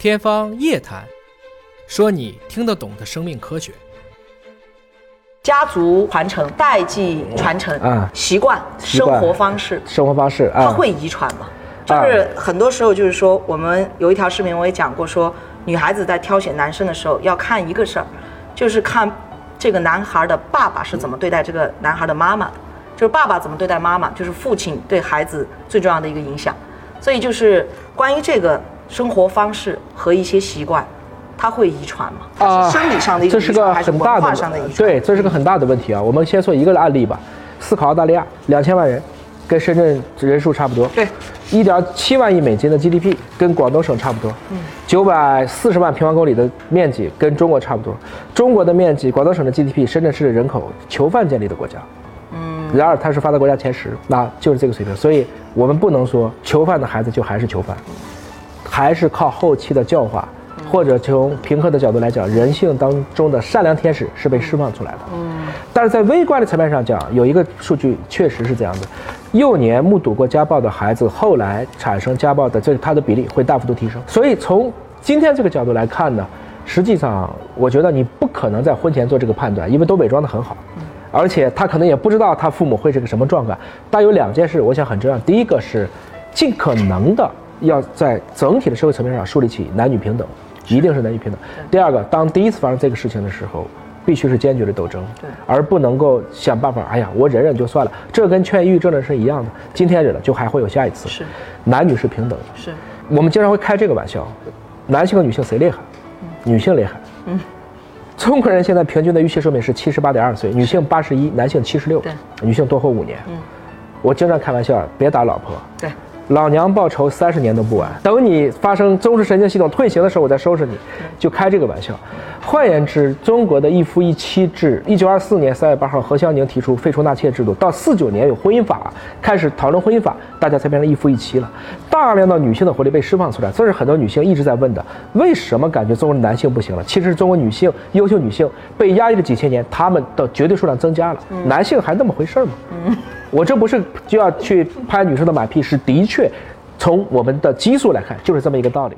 天方夜谭，说你听得懂的生命科学。家族传承、代际传承啊习惯、生活方式，生活方式啊，它会遗传吗？就是很多时候，就是说，我们有一条视频我也讲过，说女孩子在挑选男生的时候要看一个事儿，就是看这个男孩的爸爸是怎么对待这个男孩的妈妈的，就是爸爸怎么对待妈妈，就是父亲对孩子最重要的一个影响。所以就是关于这个生活方式和一些习惯，它会遗传吗？它是生理上的一个遗这是个传还是文很大的化上的遗传？对，这是个很大的问题啊。我们先说一个案例吧，思考澳大利亚两千万人，跟深圳人数差不多，对，一点七万亿美金的 GDP，跟广东省差不多，嗯，九百四十万平方公里的面积跟中国差不多，中国的面积，广东省的 GDP，深圳市的人口，囚犯建立的国家，嗯，然而它是发达国家前十，那就是这个水平，所以我们不能说囚犯的孩子就还是囚犯，还是靠后期的教化，或者从平和的角度来讲，人性当中的善良天使是被释放出来的。嗯，但是在微观的层面上讲，有一个数据确实是这样的：幼年目睹过家暴的孩子，后来产生家暴的这他的比例会大幅度提升。所以从今天这个角度来看呢，实际上我觉得你不可能在婚前做这个判断，因为都伪装得很好。而且他可能也不知道他父母会是个什么状况。但有两件事，我想很重要。第一个是尽可能的要在整体的社会层面上树立起男女平等，一定是男女平等。第二个，当第一次发生这个事情的时候，必须是坚决的斗争，而不能够想办法。哎呀，我忍忍就算了。这跟劝抑郁症的是一样的，今天忍了，就还会有下一次。是，男女是平等的。是，我们经常会开这个玩笑，男性和女性谁厉害？女性厉害。嗯。中国人现在平均的预期寿命是七十八点二岁，女性八十一，男性七十六对，女性多活五年。嗯，我经常开玩笑，别打老婆，对，老娘报仇三十年都不晚。等你发生中枢神经系统退行的时候，我再收拾你，就开这个玩笑。换言之，中国的一夫一妻制，一九二四年三月八号何香凝提出废除纳妾制度，到四九年有婚姻法，开始讨论婚姻法，大家才变成一夫一妻了。大量的女性的活力被释放出来，这是很多女性一直在问的：为什么感觉中国的男性不行了？其实中国女性优秀女性被压抑了几千年，她们的绝对数量增加了，男性还那么回事儿吗？我这不是就要去拍女生的马屁，是的确从我们的激素来看，就是这么一个道理。